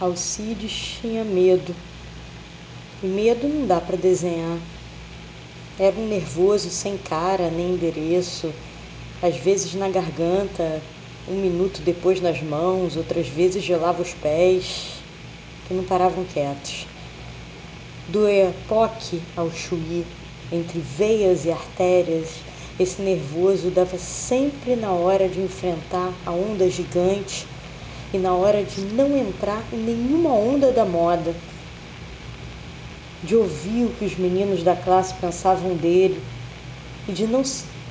Alcides tinha medo. E medo não dá para desenhar. Era um nervoso sem cara nem endereço, às vezes na garganta, um minuto depois nas mãos, outras vezes gelava os pés, que não paravam quietos. Do epoque ao chuí, entre veias e artérias, esse nervoso dava sempre na hora de enfrentar a onda gigante e na hora de não entrar em nenhuma onda da moda, de ouvir o que os meninos da classe pensavam dele e de não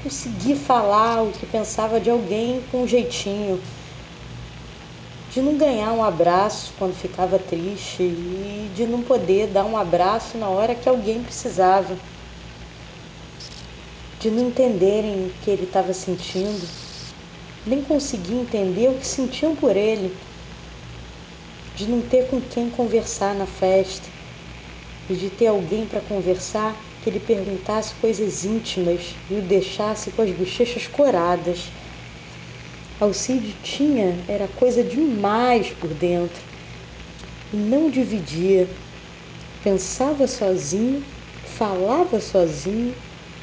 conseguir falar o que pensava de alguém com um jeitinho, de não ganhar um abraço quando ficava triste e de não poder dar um abraço na hora que alguém precisava, de não entenderem o que ele estava sentindo nem conseguia entender o que sentiam por ele, de não ter com quem conversar na festa e de ter alguém para conversar que ele perguntasse coisas íntimas e o deixasse com as bochechas coradas. Alcide tinha era coisa demais por dentro e não dividia. Pensava sozinho, falava sozinho,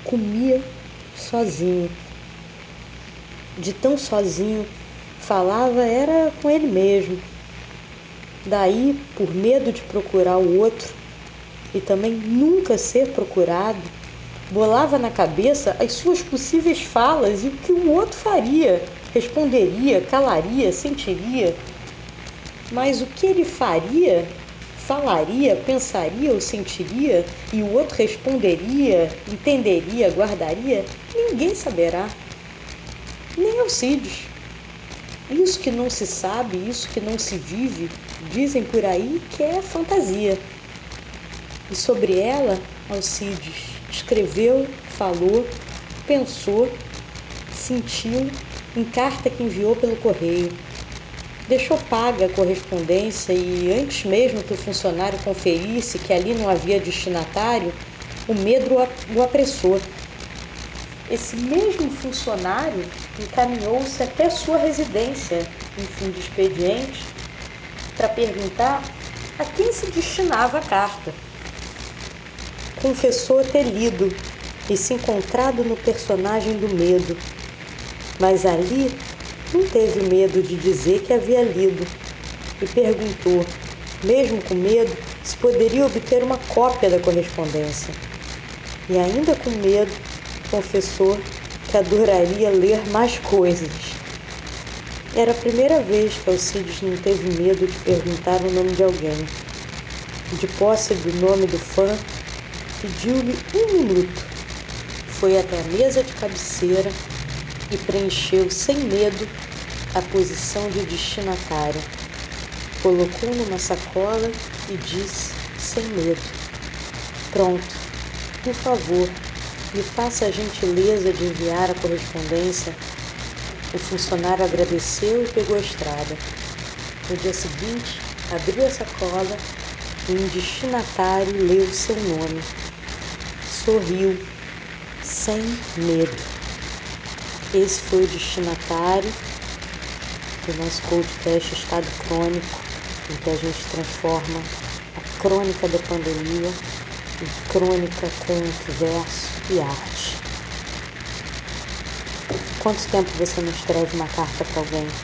comia sozinho de tão sozinho, falava era com ele mesmo. Daí, por medo de procurar o outro e também nunca ser procurado, bolava na cabeça as suas possíveis falas e o que o outro faria, responderia, calaria, sentiria. Mas o que ele faria, falaria, pensaria ou sentiria e o outro responderia, entenderia, guardaria, ninguém saberá nem Alcides. Isso que não se sabe, isso que não se vive, dizem por aí que é fantasia. E sobre ela, Alcides escreveu, falou, pensou, sentiu em carta que enviou pelo correio. Deixou paga a correspondência e, antes mesmo que o funcionário conferisse que ali não havia destinatário, o medo o apressou esse mesmo funcionário encaminhou-se até sua residência em fim de expediente para perguntar a quem se destinava a carta. Confessou ter lido e se encontrado no personagem do medo, mas ali não teve medo de dizer que havia lido e perguntou, mesmo com medo, se poderia obter uma cópia da correspondência. E ainda com medo, confessou que adoraria ler mais coisas. Era a primeira vez que Alcides não teve medo de perguntar o nome de alguém. De posse do nome do fã, pediu-lhe um minuto. Foi até a mesa de cabeceira e preencheu sem medo a posição de destinatário. Colocou numa sacola e disse, sem medo: Pronto, por favor, me faça a gentileza de enviar a correspondência. O funcionário agradeceu e pegou a estrada. No dia seguinte, abriu a sacola e um destinatário leu seu nome. Sorriu, sem medo. Esse foi o destinatário do nosso podcast Estado Crônico, em que a gente transforma a crônica da pandemia em crônica com verso e arte. Quanto tempo você não escreve uma carta para alguém?